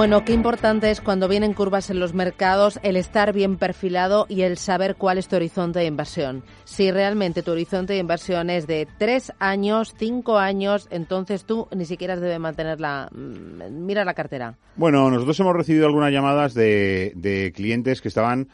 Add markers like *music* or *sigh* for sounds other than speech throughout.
Bueno, qué importante es cuando vienen curvas en los mercados el estar bien perfilado y el saber cuál es tu horizonte de inversión. Si realmente tu horizonte de inversión es de tres años, cinco años, entonces tú ni siquiera debes mantener la... Mm, mira la cartera. Bueno, nosotros hemos recibido algunas llamadas de, de clientes que estaban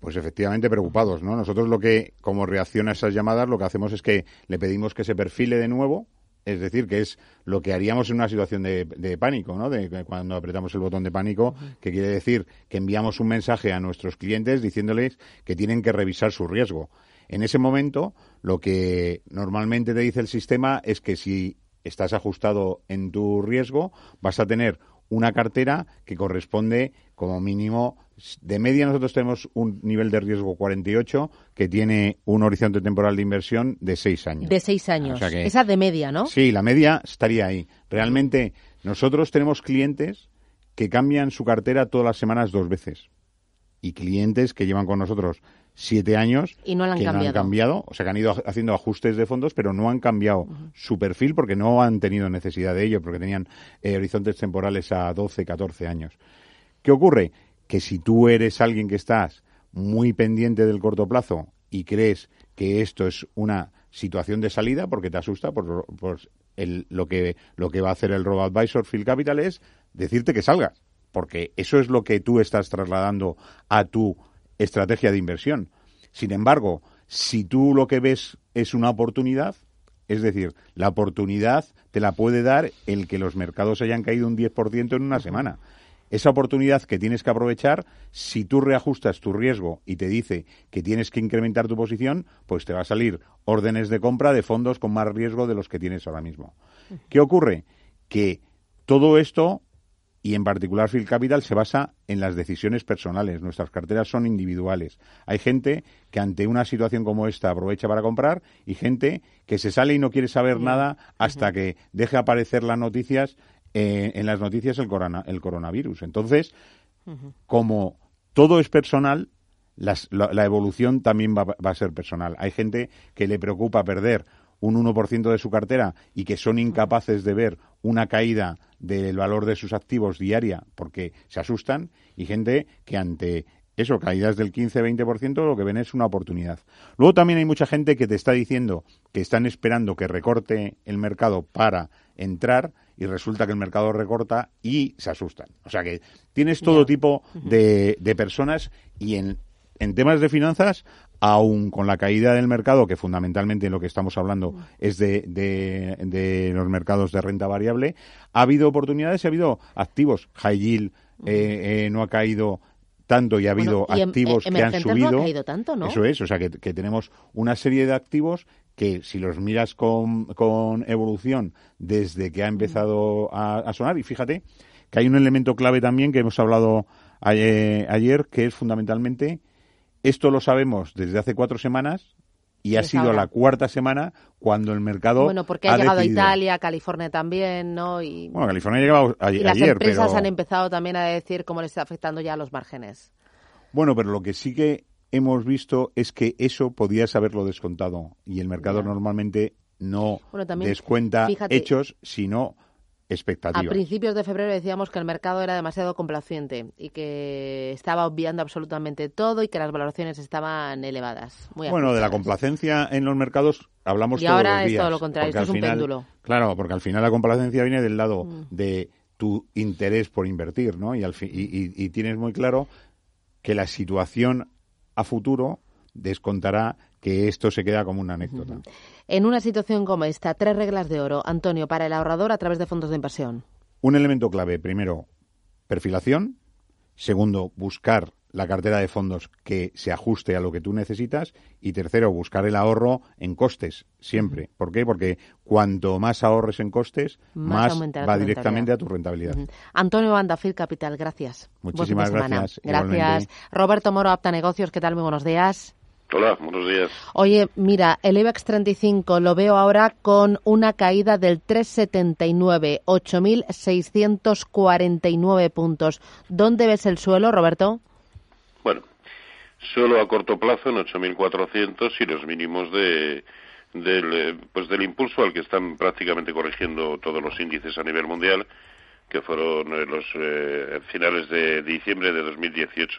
pues efectivamente preocupados, ¿no? Nosotros lo que, como reacción a esas llamadas, lo que hacemos es que le pedimos que se perfile de nuevo, es decir, que es lo que haríamos en una situación de, pánico, ¿no? De, cuando apretamos el botón de pánico, que quiere decir que enviamos un mensaje a nuestros clientes diciéndoles que tienen que revisar su riesgo. En ese momento, lo que normalmente te dice el sistema es que si estás ajustado en tu riesgo, vas a tener una cartera que corresponde como mínimo de media nosotros tenemos un nivel de riesgo 48 que tiene un horizonte temporal de inversión de 6 años. De 6 años. Esa de media, ¿no? Sí, la media estaría ahí. Realmente nosotros tenemos clientes que cambian su cartera todas las semanas dos veces. Y clientes que llevan con nosotros siete años y no han que cambiado. no han cambiado, o sea, que han ido haciendo ajustes de fondos, pero no han cambiado su perfil porque no han tenido necesidad de ello, porque tenían eh, horizontes temporales a 12, 14 años. ¿Qué ocurre? Que si tú eres alguien que estás muy pendiente del corto plazo y crees que esto es una situación de salida porque te asusta por, lo que lo que va a hacer el robo advisor Phil Capital es decirte que salgas porque eso es lo que tú estás trasladando a tu estrategia de inversión. Sin embargo, si tú lo que ves es una oportunidad, es decir, la oportunidad te la puede dar el que los mercados hayan caído un 10% en una semana. Esa oportunidad que tienes que aprovechar, si tú reajustas tu riesgo y te dice que tienes que incrementar tu posición, pues te va a salir órdenes de compra de fondos con más riesgo de los que tienes ahora mismo. ¿Qué ocurre? Que todo esto y en particular Phil Capital se basa en las decisiones personales. Nuestras carteras son individuales. Hay gente que ante una situación como esta aprovecha para comprar y gente que se sale y no quiere saber nada hasta que deje aparecer las noticias eh, en las noticias el, el coronavirus. Entonces, como todo es personal, la, evolución también va, va a ser personal. Hay gente que le preocupa perder un 1% de su cartera y que son incapaces de ver una caída del valor de sus activos diaria porque se asustan y gente que ante eso, caídas del 15-20%, lo que ven es una oportunidad. Luego también hay mucha gente que te está diciendo que están esperando que recorte el mercado para entrar y resulta que el mercado recorta y se asustan. O sea que tienes todo tipo de, de, personas y en, en temas de finanzas aún con la caída del mercado, que fundamentalmente lo que estamos hablando es de, de, los mercados de renta variable, ha habido oportunidades y ha habido activos. High yield eh, eh, no ha caído tanto y ha habido em, activos eh, que han subido. No ha caído tanto, ¿no? Eso es, o sea que, tenemos una serie de activos que si los miras con, con evolución desde que ha empezado a, sonar, y fíjate que hay un elemento clave también que hemos hablado ayer que es fundamentalmente esto lo sabemos desde hace cuatro semanas y ha sido la cuarta semana cuando el mercado. Bueno, porque ha, llegado a Italia, California también, ¿no? Y, bueno, California ha llegado ayer. Y las empresas han empezado también a decir cómo les está afectando ya a los márgenes. Bueno, pero lo que sí que hemos visto es que eso podías haberlo descontado y el mercado normalmente no descuenta hechos, sino a principios de febrero decíamos que el mercado era demasiado complaciente y que estaba obviando absolutamente todo y que las valoraciones estaban elevadas. bueno, de la complacencia en los mercados hablamos y todos ahora los días. es todo lo contrario, esto es un péndulo. Claro, porque al final la complacencia viene del lado mm. de tu interés por invertir, ¿no? Y, al y tienes muy claro que la situación a futuro descontará que esto se queda como una anécdota. En una situación como esta, tres reglas de oro, Antonio, para el ahorrador a través de fondos de inversión. Un elemento clave, primero, perfilación. Segundo, buscar la cartera de fondos que se ajuste a lo que tú necesitas y tercero, buscar el ahorro en costes siempre. ¿Por qué? Porque cuanto más ahorres en costes, más, va directamente a tu rentabilidad. Antonio Bandafil Capital, gracias. Muchísimas gracias. Gracias. Roberto Moro, Apta Negocios, ¿qué tal? Muy buenos días. Hola, buenos días. Oye, mira, el IBEX 35 lo veo ahora con una caída del 3,79, 8.649 puntos. ¿Dónde ves el suelo, Roberto? Bueno, suelo a corto plazo en 8.400 y los mínimos de, del, eh, pues del impulso al que están prácticamente corrigiendo todos los índices a nivel mundial, que fueron eh, los eh, finales de diciembre de 2018,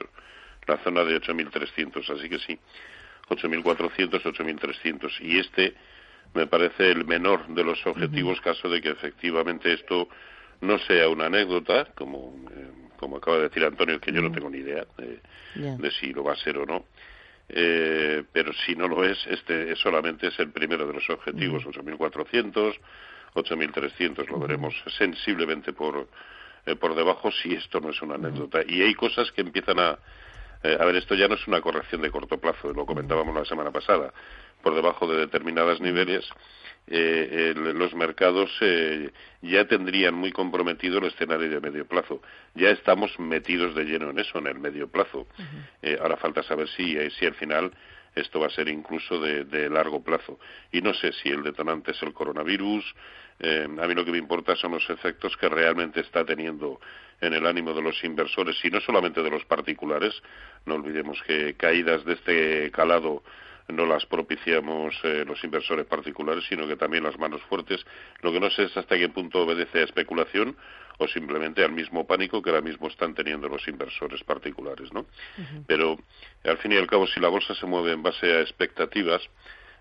la zona de 8.300. Así que sí, 8.400, 8.300. Y este me parece el menor de los objetivos, caso de que efectivamente esto no sea una anécdota, como, eh, como acaba de decir Antonio, que yo no tengo ni idea de, si lo va a ser o no. Eh, pero si no lo es, este solamente es el primero de los objetivos, 8.400, 8.300, lo veremos sensiblemente por, eh, por debajo si esto no es una anécdota. Y hay cosas que empiezan a, eh, a ver, esto ya no es una corrección de corto plazo, lo comentábamos la semana pasada. Por debajo de determinados niveles, eh, los mercados eh, ya tendrían muy comprometido el escenario de medio plazo. Ya estamos metidos de lleno en eso, en el medio plazo. ahora falta saber si, si al final esto va a ser incluso de, largo plazo. Y no sé si el detonante es el coronavirus. a mí lo que me importa son los efectos que realmente está teniendo en el ánimo de los inversores y no solamente de los particulares. No olvidemos que caídas de este calado no las propiciamos eh, los inversores particulares, sino que también las manos fuertes. Lo que no sé es hasta qué punto obedece a especulación o simplemente al mismo pánico que ahora mismo están teniendo los inversores particulares, ¿no? Pero al fin y al cabo, si la bolsa se mueve en base a expectativas,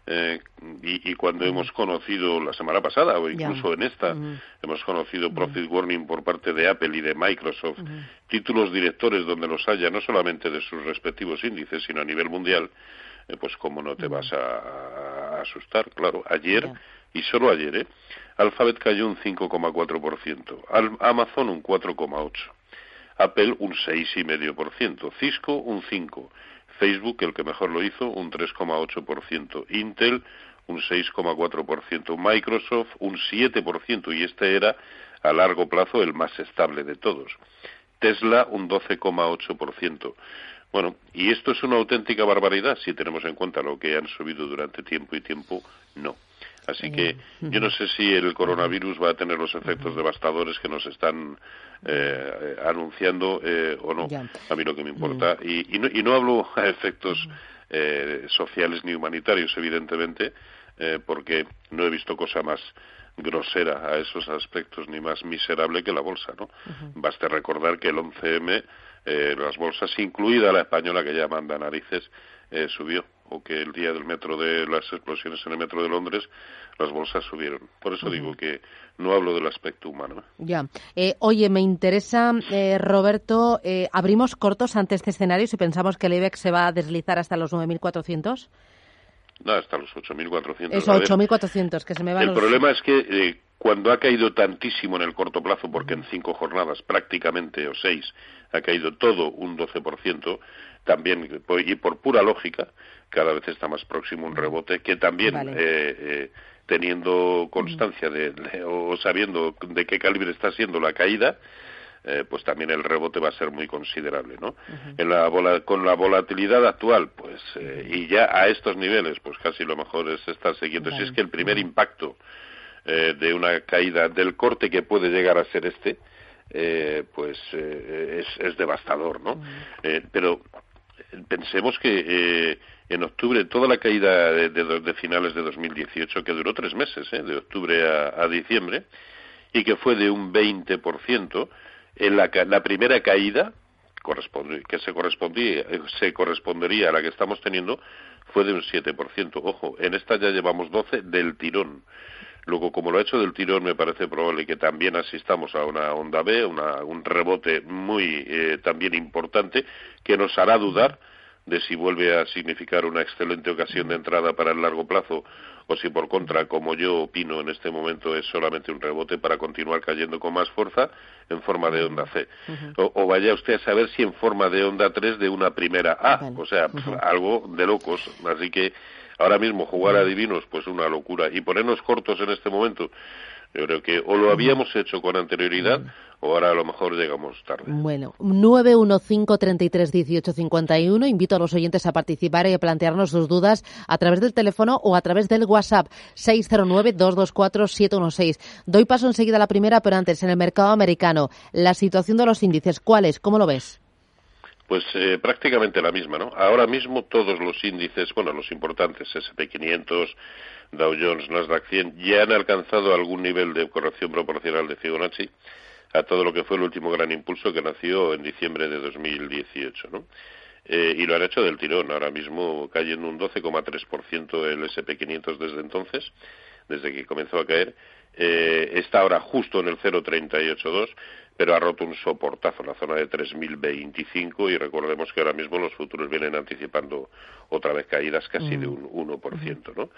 eh, y, cuando hemos conocido la semana pasada o incluso en esta hemos conocido profit warning por parte de Apple y de Microsoft títulos directores donde los haya no solamente de sus respectivos índices sino a nivel mundial eh, pues cómo no te vas a, asustar claro ayer y solo ayer ¿eh? Alphabet cayó un 5,4% Amazon un 4,8% Apple un 6,5%, Cisco un 5%, Facebook, el que mejor lo hizo, un 3,8%, Intel un 6,4%, Microsoft un 7% y este era a largo plazo el más estable de todos. Tesla un 12,8%. Bueno, y esto es una auténtica barbaridad si tenemos en cuenta lo que han subido durante tiempo y tiempo, no. Así que yo no sé si el coronavirus va a tener los efectos devastadores que nos están eh, anunciando eh, o no. A mí lo que me importa. Y, y, no, hablo a efectos eh, sociales ni humanitarios, evidentemente, porque no he visto cosa más grosera a esos aspectos ni más miserable que la bolsa, ¿no? Baste recordar que el 11M, las bolsas, incluida la española que ya manda narices, subió o que el día del metro de las explosiones en el metro de Londres las bolsas subieron. Por eso digo que no hablo del aspecto humano. Ya. Eh, oye, me interesa, eh, Roberto, eh, ¿abrimos cortos ante este escenario si pensamos que el IBEX se va a deslizar hasta los 9.400? No, hasta los 8.400. Eso, 8.400, que se me van El problema es que cuando ha caído tantísimo en el corto plazo, porque en cinco jornadas prácticamente, o seis, ha caído todo un 12%, también, y por pura lógica, cada vez está más próximo un rebote que también eh, eh, teniendo constancia de, o sabiendo de qué calibre está siendo la caída eh, pues también el rebote va a ser muy considerable no en la con la volatilidad actual pues y ya a estos niveles pues casi lo mejor es estar siguiendo. Si es que el primer impacto de una caída del corte que puede llegar a ser este pues es, es, devastador no pero pensemos que eh, en octubre toda la caída de, finales de 2018, que duró tres meses, eh, de octubre a, diciembre, y que fue de un 20%, en la, la primera caída que se correspondía se correspondería a la que estamos teniendo fue de un 7%. Ojo, en esta ya llevamos 12 del tirón. Luego, como lo ha hecho del tirón, me parece probable que también asistamos a una onda B, un rebote muy eh, también importante, que nos hará dudar de si vuelve a significar una excelente ocasión de entrada para el largo plazo o si por contra, como yo opino en este momento, es solamente un rebote para continuar cayendo con más fuerza en forma de onda C. o, vaya usted a saber si en forma de onda 3 de una primera A, o sea, algo de locos. Así que ahora mismo jugar a divinos, pues una locura. Y ponernos cortos en este momento, yo creo que o lo habíamos hecho con anterioridad o ahora a lo mejor llegamos tarde. Bueno, 915331851. Invito a los oyentes a participar y a plantearnos sus dudas a través del teléfono o a través del WhatsApp 609224716. Doy paso enseguida a la primera, pero antes en el mercado americano, la situación de los índices, ¿cuál es? ¿Cómo lo ves? Pues eh, prácticamente la misma, ¿no? Ahora mismo todos los índices, bueno, los importantes, SP500, Dow Jones, Nasdaq 100, ya han alcanzado algún nivel de corrección proporcional de Fibonacci a todo lo que fue el último gran impulso que nació en diciembre de 2018, ¿no? Eh, y lo han hecho del tirón, ahora mismo cayendo un 12,3% el SP500 desde entonces, desde que comenzó a caer, eh, está ahora justo en el 0,382, pero ha roto un soportazo en la zona de 3.025 y recordemos que ahora mismo los futuros vienen anticipando otra vez caídas casi de un 1%, ¿no?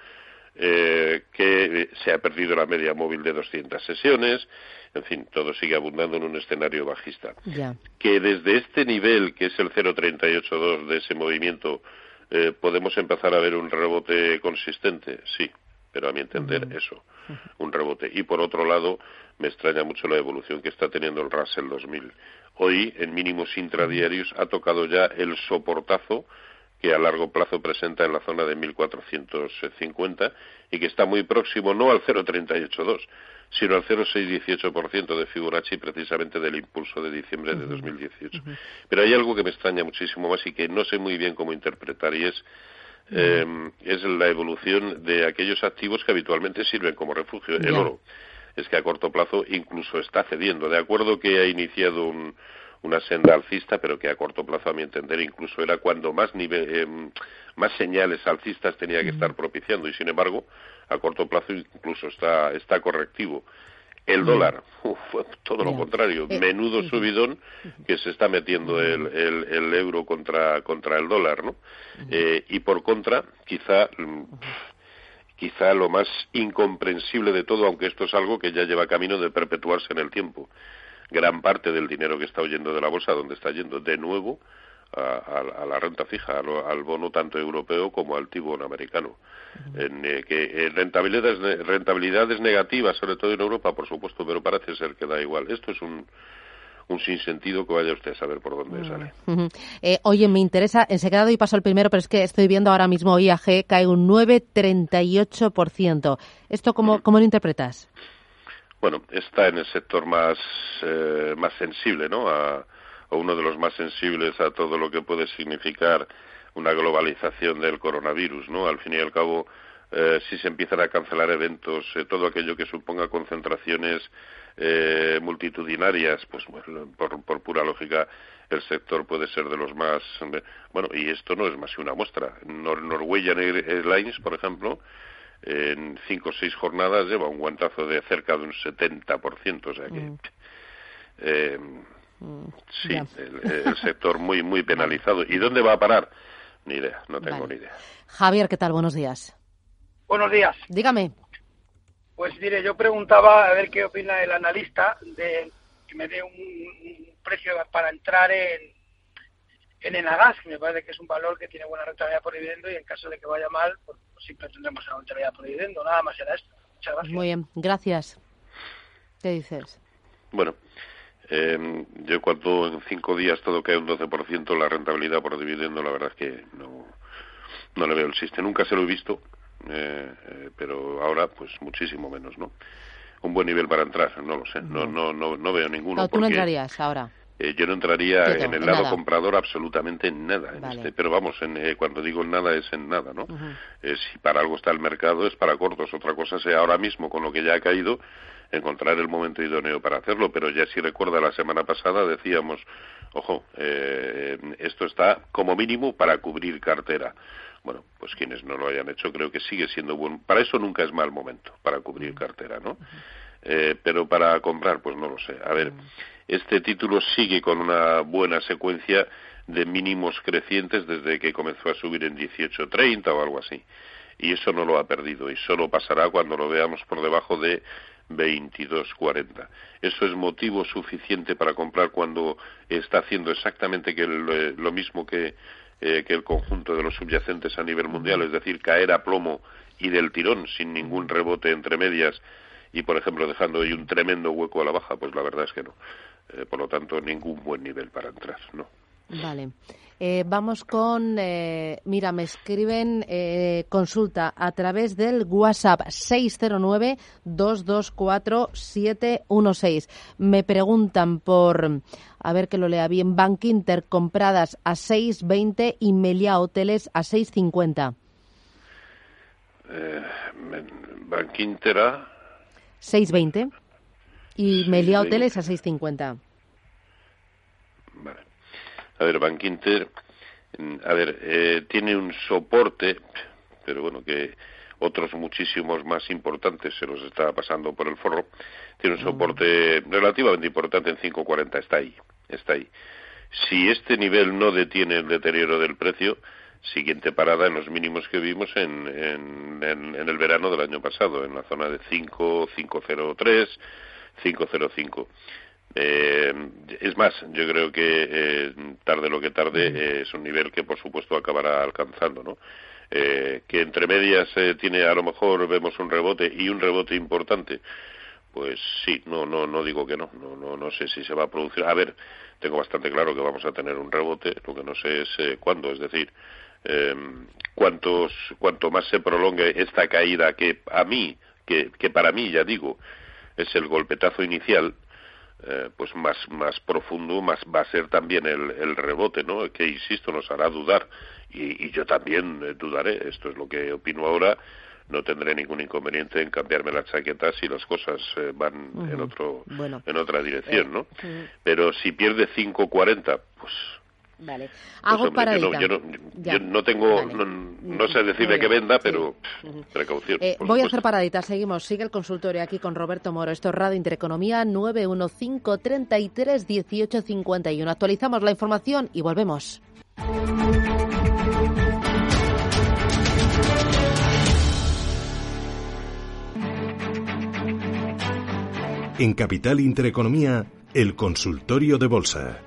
Eh, que se ha perdido la media móvil de 200 sesiones, en fin, todo sigue abundando en un escenario bajista. Que desde este nivel, que es el 0,382 de ese movimiento, eh, podemos empezar a ver un rebote consistente, sí, pero a mi entender eso, un rebote. Y por otro lado, me extraña mucho la evolución que está teniendo el Russell 2000. Hoy, en mínimos intradiarios, ha tocado ya el soportazo que a largo plazo presenta en la zona de 1450 y que está muy próximo no al 0,382, sino al 0,618% de Fibonacci precisamente del impulso de diciembre de 2018. Pero hay algo que me extraña muchísimo más y que no sé muy bien cómo interpretar y es em, es la evolución de aquellos activos que habitualmente sirven como refugio. El oro es que a corto plazo incluso está cediendo. De acuerdo que ha iniciado un, una senda alcista, pero que a corto plazo, a mi entender, incluso era cuando más, nivel, em, más señales alcistas tenía que estar propiciando y, sin embargo, a corto plazo incluso está, está correctivo. El dólar, todo lo contrario, eh, menudo subidón que se está metiendo el, el, euro contra, contra el dólar, ¿no? Eh, y por contra, quizá mm, quizá lo más incomprensible de todo, aunque esto es algo que ya lleva camino de perpetuarse en el tiempo. Gran parte del dinero que está huyendo de la bolsa, donde está yendo de nuevo a, la renta fija, al, bono tanto europeo como al tibón americano. en, eh, que en rentabilidades, rentabilidades negativas, sobre todo en Europa, por supuesto, pero parece ser que da igual. Esto es un, un sinsentido que vaya usted a saber por dónde sale. Eh, oye, me interesa, enseguida doy paso al primero, pero es que estoy viendo ahora mismo IAG cae un 9,38%. ¿Esto cómo, cómo lo interpretas? bueno, está en el sector más, eh, más sensible, ¿no? A, o uno de los más sensibles a todo lo que puede significar una globalización del coronavirus, ¿no? Al fin y al cabo, eh, si se empiezan a cancelar eventos, eh, todo aquello que suponga concentraciones eh, multitudinarias, pues por, por, pura lógica el sector puede ser de los más bueno y esto no es más que una muestra. Norwegian Airlines, por ejemplo, en cinco o seis jornadas lleva un guantazo de cerca de un 70%, o sea que mm. Sí, el, sector muy muy penalizado. ¿Y dónde va a parar? Ni idea, no tengo ni idea. Javier, ¿qué tal? Buenos días. Buenos días. Dígame. Pues mire, yo preguntaba a ver qué opina el analista de que me dé un precio para entrar en, en Enagas, que me parece que es un valor que tiene buena rentabilidad por dividendo y en caso de que vaya mal, pues, pues siempre tendremos una rentabilidad por dividendo. Nada más era esto. Muchas gracias. Muy bien, gracias. ¿Qué dices? Bueno, eh, yo cuando en cinco días todo cae un 12% la rentabilidad por dividendo, la verdad es que no, no le veo el sistema. Nunca se lo he visto, eh, eh, pero ahora pues muchísimo menos, ¿no? Un buen nivel para entrar, no lo sé, no, no, no, no veo ninguno. No, tú no entrarías ahora. Eh, yo no entraría en el lado comprador absolutamente en nada. este, pero vamos, en, eh, cuando digo en nada es en nada, ¿no? Eh, si para algo está el mercado es para cortos. Otra cosa sea ahora mismo, con lo que ya ha caído, encontrar el momento idóneo para hacerlo. Pero ya si recuerda la semana pasada decíamos, ojo, esto está como mínimo para cubrir cartera. Bueno, pues quienes no lo hayan hecho creo que sigue siendo bueno. Para eso nunca es mal momento, para cubrir cartera, ¿no? pero para comprar, pues no lo sé. A ver este título sigue con una buena secuencia de mínimos crecientes desde que comenzó a subir en 18.30 o algo así. y eso no lo ha perdido y solo pasará cuando lo veamos por debajo de 22.40. Eso es motivo suficiente para comprar cuando está haciendo exactamente que eh, lo mismo que, eh, que el conjunto de los subyacentes a nivel mundial, es decir, caer a plomo y del tirón sin ningún rebote entre medias y, por ejemplo, dejando ahí un tremendo hueco a la baja, pues la verdad es que no. Eh, por lo tanto, ningún buen nivel para entrar, ¿no? Vale. Eh, vamos con, eh, mira, me escriben eh, consulta a través del WhatsApp 609-224-716. Me preguntan por, a ver que lo lea bien, Bank Inter compradas a 6.20 y Melia Hoteles a 6.50. Eh, Bank Inter a 6.20 y Melia Hoteles a 6.50. A ver, Bank Inter, mm, a ver, eh, tiene un soporte, pero bueno, que otros muchísimos más importantes se los está pasando por el forro. Tiene un soporte relativamente importante en 5.40, está ahí, está ahí. Si este nivel no detiene el deterioro del precio, siguiente parada en los mínimos que vimos en, en, en, en el verano del año pasado, en la zona de 5, 503, 505. Eh, es más, yo creo que eh, tarde lo que tarde eh, es un nivel que por supuesto acabará alcanzando, ¿no? Eh, que entre medias eh, tiene a lo mejor vemos un rebote y un rebote importante. Pues sí, no, no, no digo que no, no, no, no sé si se va a producir. A ver, tengo bastante claro que vamos a tener un rebote, lo que no sé es eh, cuándo, es decir, eh, cuántos, cuanto más se prolongue esta caída que a mí, que, que para mí ya digo, es el golpetazo inicial, eh, pues más más profundo más va a ser también el, el rebote no que insisto nos hará dudar. Y, y yo también eh, dudaré. Esto es lo que opino ahora. No tendré ningún inconveniente en cambiarme las chaquetas si las cosas eh, van en otro Bueno. en otra dirección no Ujú. pero si pierde 5.40 pues Vale. pues, Hago hombre, yo no, paradita. yo no, Ya. yo no tengo Vale. no, no sé Muy decirle bien. que venda Sí. pero pff, precaución Eh, voy a supuesto. hacer paradita, seguimos. Sigue el consultorio aquí con Roberto Moro. Esto es Radio Intereconomía 915 33 18 51. Actualizamos la información y volvemos. En Capital Intereconomía, el consultorio de bolsa.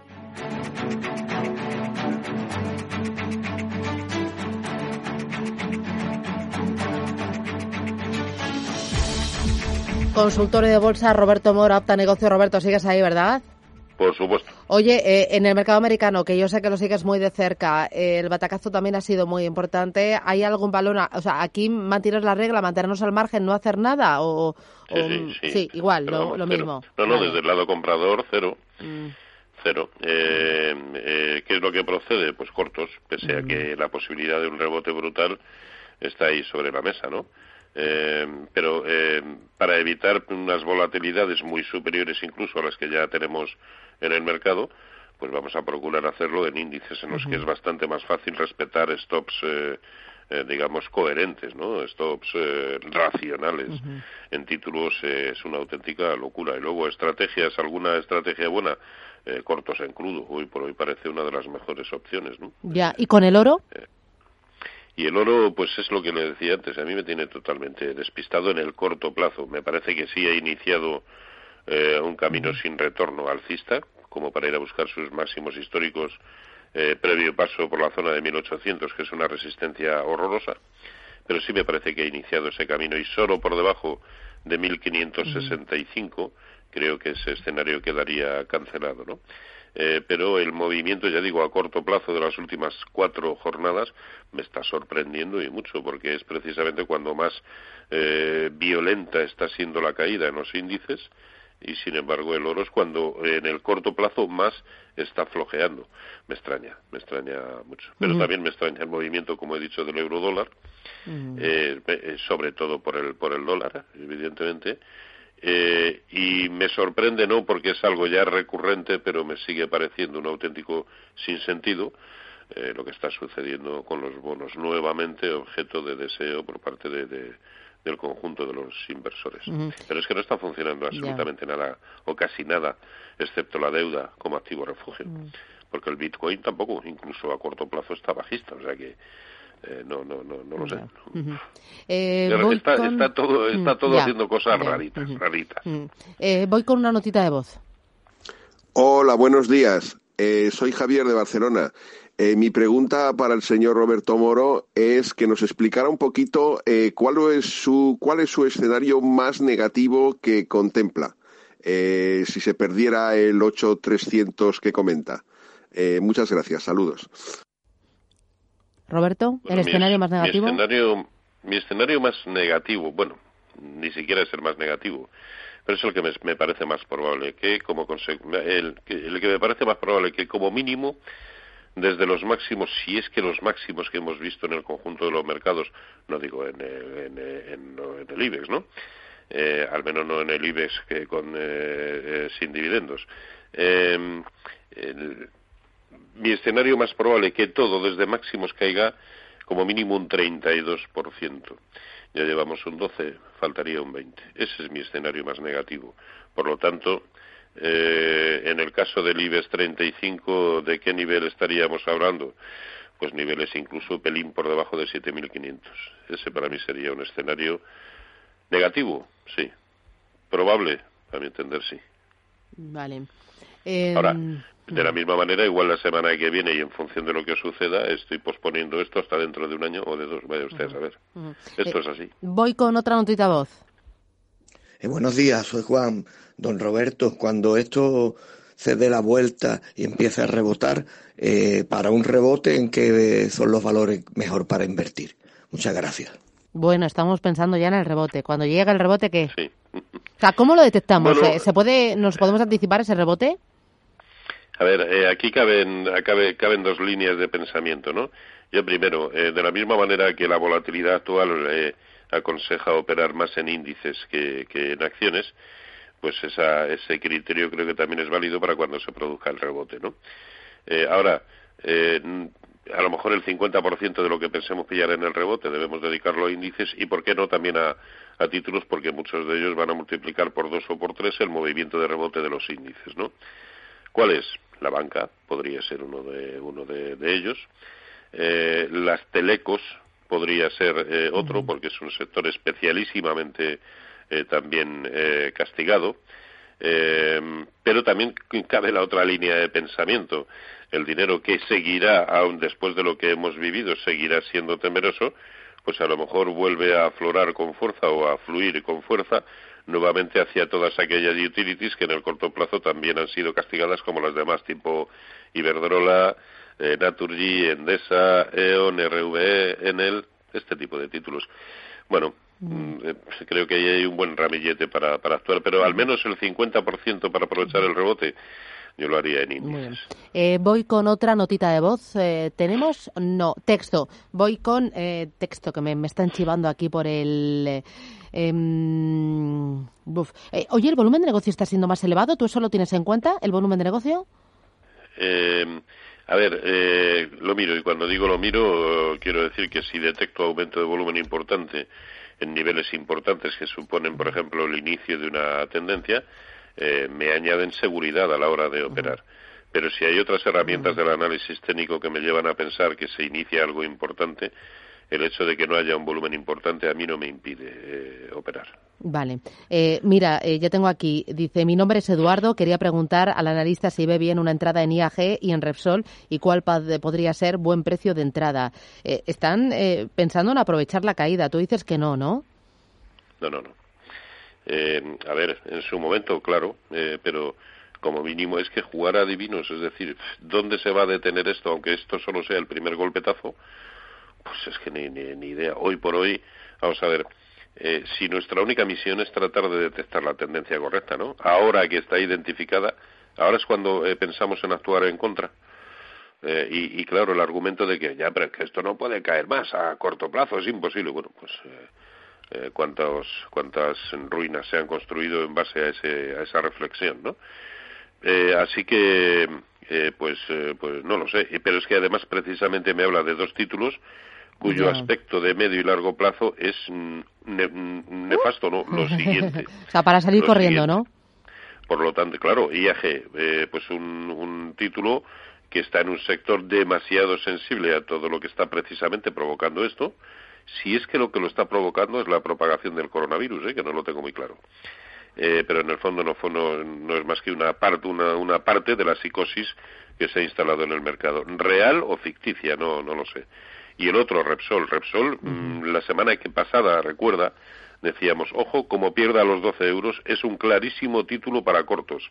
Consultorio de bolsa, Roberto Moro, apta negocio. Roberto, sigues ahí, ¿verdad? por supuesto Oye, eh, en el mercado americano, que yo sé que lo sigues muy de cerca, eh, el batacazo también ha sido muy importante. ¿Hay algún balón? a- O sea, aquí mantener la regla, mantenernos al margen, no hacer nada o, Sí, o- sí, sí. igual, Pero lo, vamos, lo cero. mismo. No, no, Vale. desde el lado comprador, cero. Mm. Cero. Eh, eh, ¿Qué es lo que procede? Pues cortos, pese a que la posibilidad de un rebote brutal está ahí sobre la mesa, ¿no? Eh, pero eh, para evitar unas volatilidades muy superiores incluso a las que ya tenemos en el mercado, pues vamos a procurar hacerlo en índices en los que es bastante más fácil respetar stops, eh, eh, digamos, coherentes, ¿no? Stops eh, racionales. En títulos eh, es una auténtica locura. Y luego estrategias, alguna estrategia buena, eh, cortos en crudo. Hoy por hoy parece una de las mejores opciones, ¿no? Ya, ¿y con el oro? Y el oro, pues es lo que le decía antes, a mí me tiene totalmente despistado en el corto plazo. Me parece que sí ha iniciado eh, un camino sin retorno alcista, como para ir a buscar sus máximos históricos eh, previo paso por la zona de 1800, que es una resistencia horrorosa. Pero sí me parece que ha iniciado ese camino y solo por debajo de 1565 creo que ese escenario quedaría cancelado, ¿no? Eh, pero el movimiento, ya digo, a corto plazo de las últimas cuatro jornadas me está sorprendiendo y mucho, porque es precisamente cuando más eh, violenta está siendo la caída en los índices y sin embargo el oro es cuando en el corto plazo más está flojeando. Me extraña, me extraña mucho. Pero también me extraña el movimiento, como he dicho, del euro dólar, eh, eh, sobre todo por el, por el dólar, evidentemente. Eh, y me sorprende no porque es algo ya recurrente, pero me sigue pareciendo un auténtico sinsentido eh, lo que está sucediendo con los bonos, nuevamente objeto de deseo por parte de, de- del conjunto de los inversores. Pero es que no está funcionando absolutamente nada o casi nada, excepto la deuda como activo refugio. Porque el Bitcoin tampoco, incluso a corto plazo, está bajista. O sea que Eh, no, no, no, no lo sé. Eh, está, está, todo, está todo haciendo cosas raritas, raritas. voy con una notita de voz. Hola, buenos días. soy Javier de Barcelona. mi pregunta para el señor Roberto Moro es que nos explicara un poquito cuál, es su, cuál es su escenario más negativo que contempla si se perdiera el 8300 que comenta. muchas gracias, saludos. Roberto, ¿el escenario más negativo? Mi escenario, mi escenario más negativo, bueno, ni siquiera es el más negativo, pero es el que me, parece más probable, que como el, el que me parece más probable que como mínimo desde los máximos, si es que los máximos que hemos visto en el conjunto de los mercados, no digo en, en, el IBEX, ¿no? Eh, al menos no en el IBEX que con, eh, eh, sin dividendos. El, mi escenario más probable que todo desde máximos caiga como mínimo un 32%. Ya llevamos un 12, faltaría un 20. Ese es mi escenario más negativo. Por lo tanto, eh, en el caso del IBEX 35, ¿de qué nivel estaríamos hablando? Pues niveles incluso pelín por debajo de 7.500. Ese para mí sería un escenario negativo, sí. Probable, a mi entender, sí. Vale. Ahora, de la misma manera, igual la semana que viene y en función de lo que suceda, estoy posponiendo esto hasta dentro de un año o de dos. Vaya usted a saber. Esto es así. Voy con otra notita voz. Eh, buenos días, soy Juan. Don Roberto, cuando esto se dé la vuelta y empiece a rebotar, eh, para un rebote, ¿en qué son los valores mejor para invertir? Muchas gracias. Bueno, estamos pensando ya en el rebote. Cuando llega el rebote, ¿qué? Sí. O sea, ¿cómo lo detectamos? Eh, ¿Se puede, ¿Nos podemos anticipar ese rebote? A ver, eh, aquí caben, caben dos líneas de pensamiento, ¿no? Yo primero, eh, de la misma manera que la volatilidad actual eh, aconseja operar más en índices que, en acciones, pues esa, ese criterio creo que también es válido para cuando se produzca el rebote, ¿no? ahora, a lo mejor el 50% de lo que pensemos pillar en el rebote debemos dedicarlo a índices y, ¿por qué no?, también a, a títulos, porque muchos de ellos van a multiplicar por dos o por tres el movimiento de rebote de los índices, ¿no? ¿Cuál es? La banca podría ser uno de, uno de, ellos. Eh, las telecos podría ser eh, otro, porque es un sector especialísimamente eh, también castigado. pero también cabe la otra línea de pensamiento. El dinero que seguirá, aún después de lo que hemos vivido, seguirá siendo temeroso, pues a lo mejor vuelve a aflorar con fuerza o a fluir con fuerza nuevamente hacia todas aquellas utilities que en el corto plazo también han sido castigadas como las demás, tipo Iberdrola, eh, Naturgy, Endesa, E.ON, RVE, Enel, este tipo de títulos. Bueno, mm. Eh, creo que ahí hay un buen ramillete para, para actuar, pero al menos el 50% para aprovechar el rebote yo lo haría en índices. Eh, voy con otra notita de voz. Eh, ¿Tenemos? No, texto. Voy con eh, texto que me, me están chivando aquí por el... Em, oye, ¿el volumen de negocio está siendo más elevado? ¿Tú eso lo tienes en cuenta, el volumen de negocio? Em, a ver, lo miro y cuando digo lo miro quiero decir que si detecto aumento de volumen importante en niveles importantes que suponen, por ejemplo, el inicio de una tendencia, eh, me añaden seguridad a la hora de operar. Pero si hay otras herramientas del análisis técnico que me llevan a pensar que se inicia algo importante, el hecho de que no haya un volumen importante a mí no me impide eh, operar. Vale. Eh, mira, ya tengo aquí, dice, mi nombre es Eduardo, quería preguntar al analista si ve bien una entrada en IAG y en Repsol y cuál podría ser buen precio de entrada. están pensando en aprovechar la caída, tú dices que no, ¿no? No, no, no. Eh, a ver, en su momento, claro, eh, pero como mínimo es que jugar a divinos, es decir, ¿dónde se va a detener esto? Aunque esto solo sea el primer golpetazo, pues es que ni, ni, idea. Hoy por hoy, vamos a ver, eh, si nuestra única misión es tratar de detectar la tendencia correcta, ¿no? Ahora que está identificada, ahora es cuando eh, pensamos en actuar en contra. Eh, y, claro, el argumento de que ya, pero es que esto no puede caer más a corto plazo, es imposible. Bueno, pues eh, eh, cuántas ruinas se han construido en base a, ese, a esa reflexión, ¿no? Eh, así que, pues, pues no lo sé. Pero es que además precisamente me habla de dos títulos cuyo aspecto de medio y largo plazo es nefasto, ¿no? *laughs* Lo siguiente. o sea, para salir corriendo, ¿no? Por lo tanto, claro, IAG, pues un, un título que está en un sector demasiado sensible a todo lo que está precisamente provocando esto, si es que lo que lo está provocando es la propagación del coronavirus, ¿eh? que no lo tengo muy claro. Eh, pero en el fondo no, no, es más que una parte, una, una parte de la psicosis que se ha instalado en el mercado. ¿Real o ficticia? No, no lo sé. Y el otro, Repsol. Repsol, mm, la semana que pasada, recuerda, decíamos, ojo, como pierda los 12 euros, es un clarísimo título para cortos.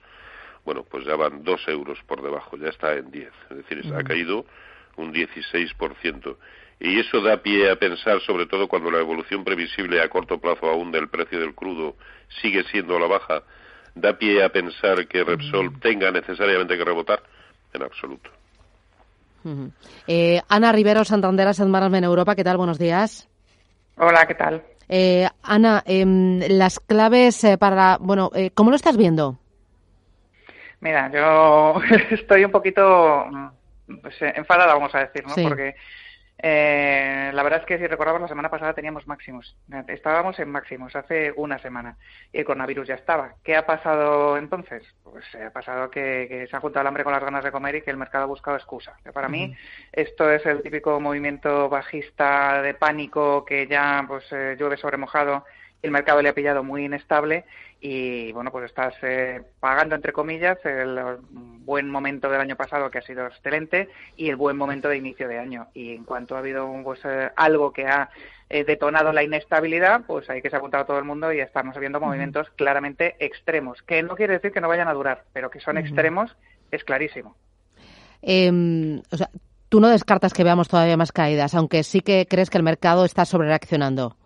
Bueno, pues ya van 2 euros por debajo, ya está en 10. Es decir, ha caído un 16%. Y eso da pie a pensar, sobre todo cuando la evolución previsible a corto plazo aún del precio del crudo sigue siendo a la baja, da pie a pensar que Repsol tenga necesariamente que rebotar. En absoluto. Eh, Ana Rivero, Santander en Europa, ¿qué tal? Buenos días. Hola, ¿qué tal? Eh, Ana, em, las claves eh, para, bueno, eh, ¿cómo lo estás viendo? Mira, yo *laughs* estoy un poquito pues, enfadada, vamos a decir, ¿no? Porque eh, la verdad es que si recordamos la semana pasada teníamos máximos. Estábamos en máximos hace una semana y el coronavirus ya estaba. ¿Qué ha pasado entonces? Pues eh, ha pasado que, se ha juntado el hambre con las ganas de comer y que el mercado ha buscado excusa. Para mí esto es el típico movimiento bajista de pánico que ya pues eh, llueve sobre mojado el mercado le ha pillado muy inestable y bueno pues estás eh, pagando entre comillas el buen momento del año pasado que ha sido excelente y el buen momento de inicio de año. Y en cuanto ha habido pues, eh, algo que ha eh, detonado la inestabilidad pues ahí que se ha apuntado todo el mundo y estamos viendo movimientos claramente extremos que no quiere decir que no vayan a durar pero que son extremos es clarísimo. Em, o sea tú no descartas que veamos todavía más caídas aunque sí que crees que el mercado está sobrereaccionando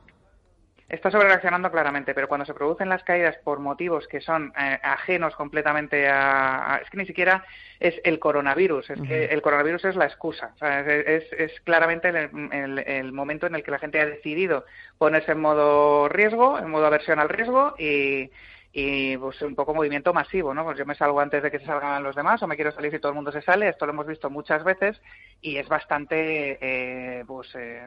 Está sobrereaccionando claramente, pero cuando se producen las caídas por motivos que son eh, ajenos completamente a, Es que ni siquiera es el coronavirus, es que el coronavirus es la excusa. es, es, claramente el, el, momento en el que la gente ha decidido ponerse en modo riesgo, en modo aversión al riesgo y, y pues un poco movimiento masivo, ¿no? Pues yo me salgo antes de que se salgan los demás o me quiero salir si todo el mundo se sale, esto lo hemos visto muchas veces y es bastante eh, pues, eh,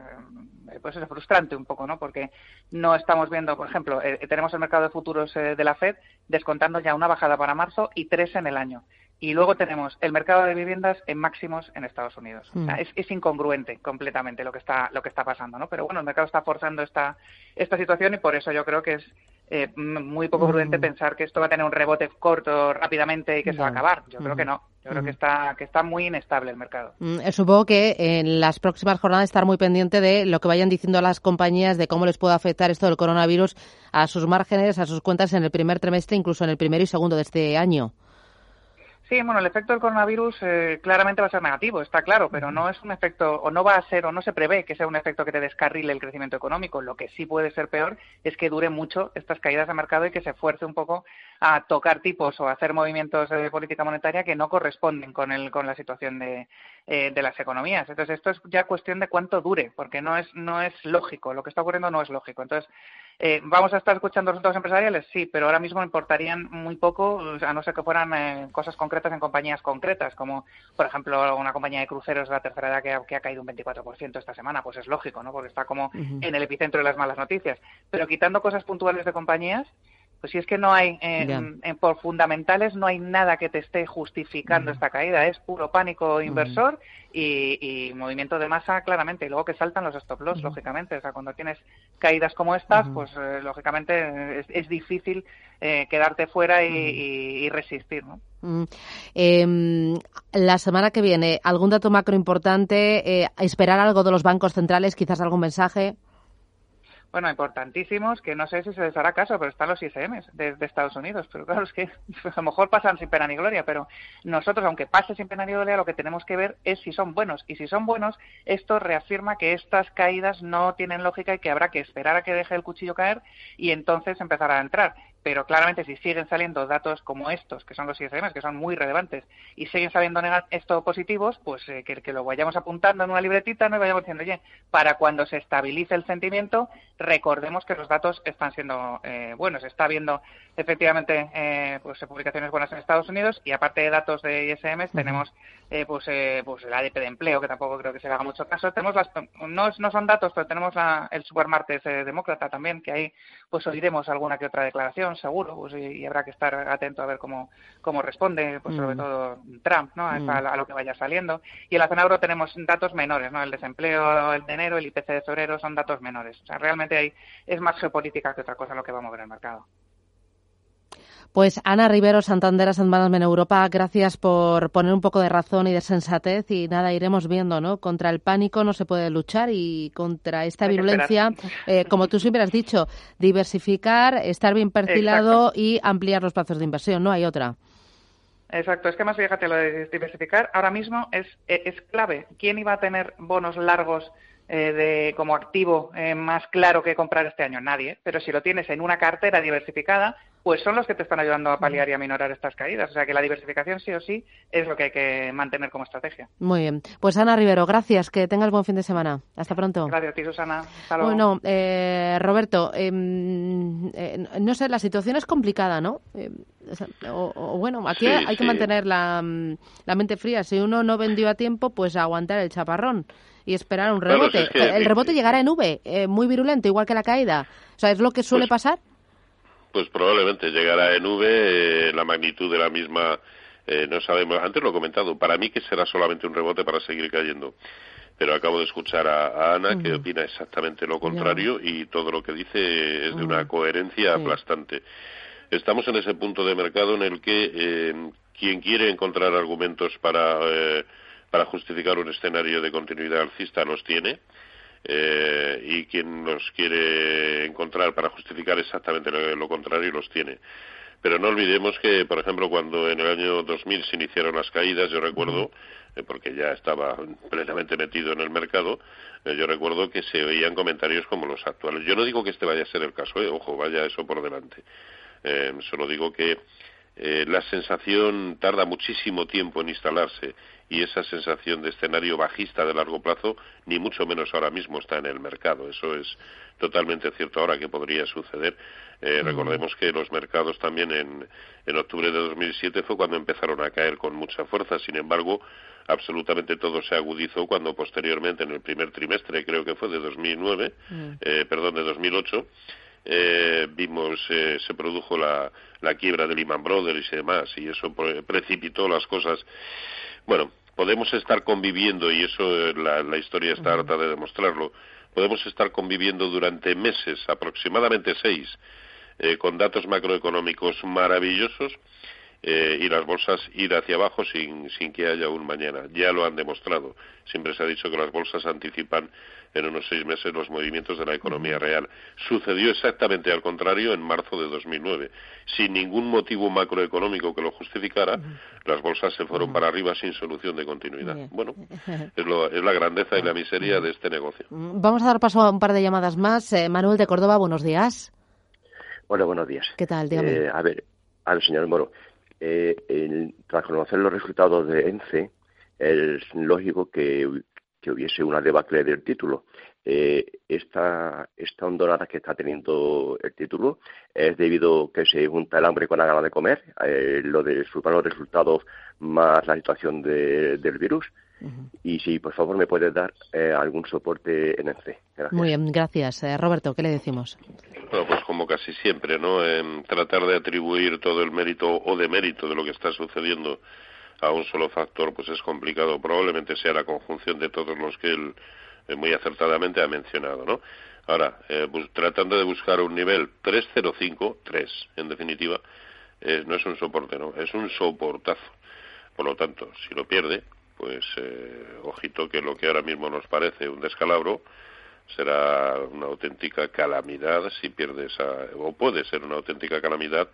pues es frustrante un poco, ¿no? Porque no estamos viendo, por ejemplo, eh, tenemos el mercado de futuros de la Fed descontando ya una bajada para marzo y tres en el año. Y luego tenemos el mercado de viviendas en máximos en Estados Unidos. Mm. es, es, incongruente completamente lo que está lo que está pasando, ¿no? Pero bueno, el mercado está forzando esta esta situación y por eso yo creo que es eh, muy poco prudente mm. pensar que esto va a tener un rebote corto rápidamente y que se va a acabar. Yo creo que no. Yo creo que está, que está muy inestable el mercado. Mm, eh, supongo que en las próximas jornadas estar muy pendiente de lo que vayan diciendo las compañías de cómo les puede afectar esto del coronavirus a sus márgenes, a sus cuentas en el primer trimestre, incluso en el primero y segundo de este año. Sí, bueno, el efecto del coronavirus eh, claramente va a ser negativo, está claro, pero no es un efecto, o no va a ser, o no se prevé que sea un efecto que te descarrile el crecimiento económico. Lo que sí puede ser peor es que dure mucho estas caídas de mercado y que se fuerce un poco a tocar tipos o a hacer movimientos de política monetaria que no corresponden con, el, con la situación de, eh, de las economías. Entonces, esto es ya cuestión de cuánto dure, porque no es, no es lógico, lo que está ocurriendo no es lógico. Entonces, eh, ¿Vamos a estar escuchando resultados empresariales? Sí, pero ahora mismo importarían muy poco, a no ser que fueran eh, cosas concretas en compañías concretas, como por ejemplo una compañía de cruceros de la tercera edad que ha, que ha caído un 24% esta semana. Pues es lógico, ¿no? Porque está como en el epicentro de las malas noticias. Pero quitando cosas puntuales de compañías, pues si es que no hay, eh, por fundamentales, no hay nada que te esté justificando esta caída. Es puro pánico inversor y, movimiento de masa, claramente. Y luego que saltan los stop loss, lógicamente. O sea, cuando tienes caídas como estas, pues eh, lógicamente es, difícil eh, quedarte fuera y, resistir, ¿no? Em, la semana que viene, ¿algún dato macro importante? ¿Esperar algo de los bancos centrales? ¿Quizás algún mensaje? Bueno, importantísimos, que no sé si se les hará caso, pero están los ISM de, Estados Unidos. Pero claro, es que *laughs* a lo mejor pasan sin pena ni gloria, pero nosotros, aunque pase sin pena ni gloria, lo que tenemos que ver es si son buenos. Y si son buenos, esto reafirma que estas caídas no tienen lógica y que habrá que esperar a que deje el cuchillo caer y entonces empezar a entrar pero claramente si siguen saliendo datos como estos, que son los ISM, que son muy relevantes, y siguen saliendo estos positivos, pues eh, que, lo vayamos apuntando en una libretita, no y vayamos diciendo, oye, para cuando se estabilice el sentimiento, recordemos que los datos están siendo eh, buenos, está habiendo efectivamente eh, pues publicaciones buenas en Estados Unidos y aparte de datos de ISM tenemos eh, pues eh, pues el ADP de empleo que tampoco creo que se le haga mucho caso. Tenemos las no, no son datos pero tenemos la, el supermartes demócrata también que ahí pues oiremos alguna que otra declaración seguro pues y, habrá que estar atento a ver cómo cómo responde pues sobre todo Trump no a, lo que vaya saliendo. Y en la zona euro tenemos datos menores no el desempleo el de enero el IPC de febrero son datos menores. O sea realmente ahí es más geopolítica que otra cosa lo que vamos a ver en el mercado pues Ana Rivero, Santander, Asset en Europa, gracias por poner un poco de razón y de sensatez y nada, iremos viendo, ¿no? Contra el pánico no se puede luchar y contra esta virulencia, eh, como tú siempre has dicho, diversificar, estar bien perfilado y ampliar los plazos de inversión, no hay otra. Exacto, es que más fíjate, lo de diversificar ahora mismo es, es clave. ¿Quién iba a tener bonos largos eh, de, como activo eh, más claro que comprar este año? Nadie. Pero si lo tienes en una cartera diversificada, pues son los que te están ayudando a paliar y a minorar estas caídas. O sea que la diversificación sí o sí es lo que hay que mantener como estrategia. Muy bien. Pues Ana Rivero, gracias. Que tengas buen fin de semana. Hasta pronto. Gracias a ti, Susana. Hasta luego. Bueno, eh, Roberto, em, no sé, la situación es complicada, ¿no? o, bueno, aquí hay que mantener la, la mente fría. Si uno no vendió a tiempo, pues aguantar el chaparrón y esperar un rebote. el rebote llegará en V, eh, muy virulento, igual que la caída. O sea, ¿es lo que suele pues pasar? Pues probablemente llegará en V, eh, la magnitud de la misma eh, no sabemos. Antes lo he comentado, para mí que será solamente un rebote para seguir cayendo. Pero acabo de escuchar a, Ana que opina exactamente lo contrario y todo lo que dice es de una coherencia aplastante. Estamos en ese punto de mercado en el que quien quiere encontrar argumentos para para justificar un escenario de continuidad alcista los tiene eh, y quien los quiere encontrar para justificar exactamente lo, contrario los tiene. Pero no olvidemos que, por ejemplo, cuando en el año 2000 se iniciaron las caídas, yo recuerdo, eh, porque ya estaba plenamente metido en el mercado, eh, yo recuerdo que se oían comentarios como los actuales. Yo no digo que este vaya a ser el caso, ojo, vaya eso por delante. solo digo que la sensación tarda muchísimo tiempo en instalarse y esa sensación de escenario bajista de largo plazo ni mucho menos ahora mismo está en el mercado. Eso es totalmente cierto ahora que podría suceder. Eh, recordemos que los mercados también en, en octubre de 2007 fue cuando empezaron a caer con mucha fuerza. Sin embargo, absolutamente todo se agudizó cuando posteriormente, en el primer trimestre, creo que fue de 2009, mm. eh, perdón, de 2008, eh, vimos eh, se produjo la, la quiebra de Lehman Brothers y demás y eso precipitó las cosas bueno, podemos estar conviviendo, y eso eh, la, la historia está harta de demostrarlo, podemos estar conviviendo durante meses, aproximadamente seis, eh, con datos macroeconómicos maravillosos eh, y las bolsas ir hacia abajo sin, sin que haya un mañana. Ya lo han demostrado. Siempre se ha dicho que las bolsas anticipan en unos seis meses los movimientos de la economía real. Sucedió exactamente al contrario en marzo de 2009. Sin ningún motivo macroeconómico que lo justificara, las bolsas se fueron para arriba sin solución de continuidad. Bueno, *laughs* es, es, la grandeza y la miseria de este negocio. Vamos a dar paso a un par de llamadas más. Eh, Manuel de Córdoba, buenos días. Hola, buenos días. ¿Qué tal? Dígame. Eh, a ver, al señor Moro, eh, tras conocer los resultados de ENCE, es lógico que, hubiese una debacle del título. Eh, esta, esta hondonada que está teniendo el título es debido que se junta el hambre con la gana de comer, eh, lo de los resultados más la situación del virus. Y si, por favor, me puedes dar eh, algún soporte en ENCE. Muy bien, gracias. Roberto, ¿qué le decimos? Bueno, pues como casi siempre, ¿no? tratar de atribuir todo el mérito o demérito de lo que está sucediendo a un solo factor, pues es complicado. Probablemente sea la conjunción de todos los que él eh, muy acertadamente ha mencionado, ¿no? Ahora, eh, tratando de buscar un nivel 305, 3 en definitiva, eh, no es un soporte, ¿no? Es un soportazo. Por lo tanto, si lo pierde, pues ojito que lo que ahora mismo nos parece un descalabro, será una auténtica calamidad si pierde esa, o puede ser una auténtica calamidad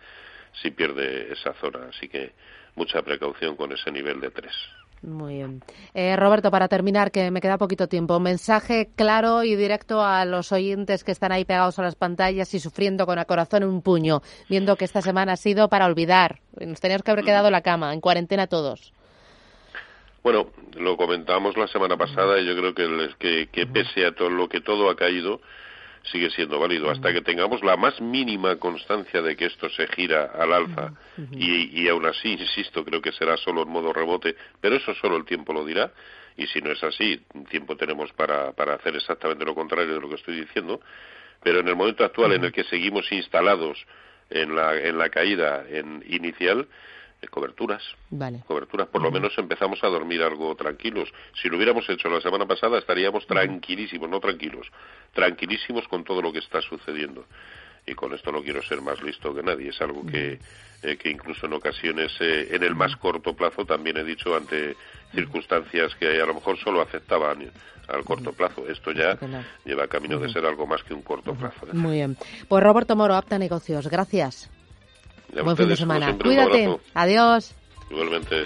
si pierde esa zona. Así que mucha precaución con ese nivel de tres. Muy bien. Eh, Roberto, para terminar, que me queda poquito tiempo, mensaje claro y directo a los oyentes que están ahí pegados a las pantallas y sufriendo con el corazón en un puño, viendo que esta semana ha sido para olvidar. Nos teníamos que haber quedado en la cama, en cuarentena todos. Bueno, lo comentamos la semana pasada y yo creo que, que, que pese a todo lo que todo ha caído, sigue siendo válido. Hasta que tengamos la más mínima constancia de que esto se gira al alza y, y aún así, insisto, creo que será solo en modo rebote, pero eso solo el tiempo lo dirá. Y si no es así, tiempo tenemos para, para hacer exactamente lo contrario de lo que estoy diciendo, pero en el momento actual en el que seguimos instalados en la, en la caída en inicial, eh, coberturas. Coberturas. Por lo menos empezamos a dormir algo tranquilos. Si lo hubiéramos hecho la semana pasada, estaríamos tranquilísimos, no tranquilos, tranquilísimos con todo lo que está sucediendo. Y con esto no quiero ser más listo que nadie. Es algo que, eh, que incluso en ocasiones, eh, en el más corto plazo, también he dicho ante circunstancias que a lo mejor solo afectaban al corto plazo. Esto ya lleva camino de ser algo más que un corto plazo. Muy bien. Pues Roberto Moro, Apta Negocios, gracias. Buen fin de semana. Cuídate. Adiós. Igualmente.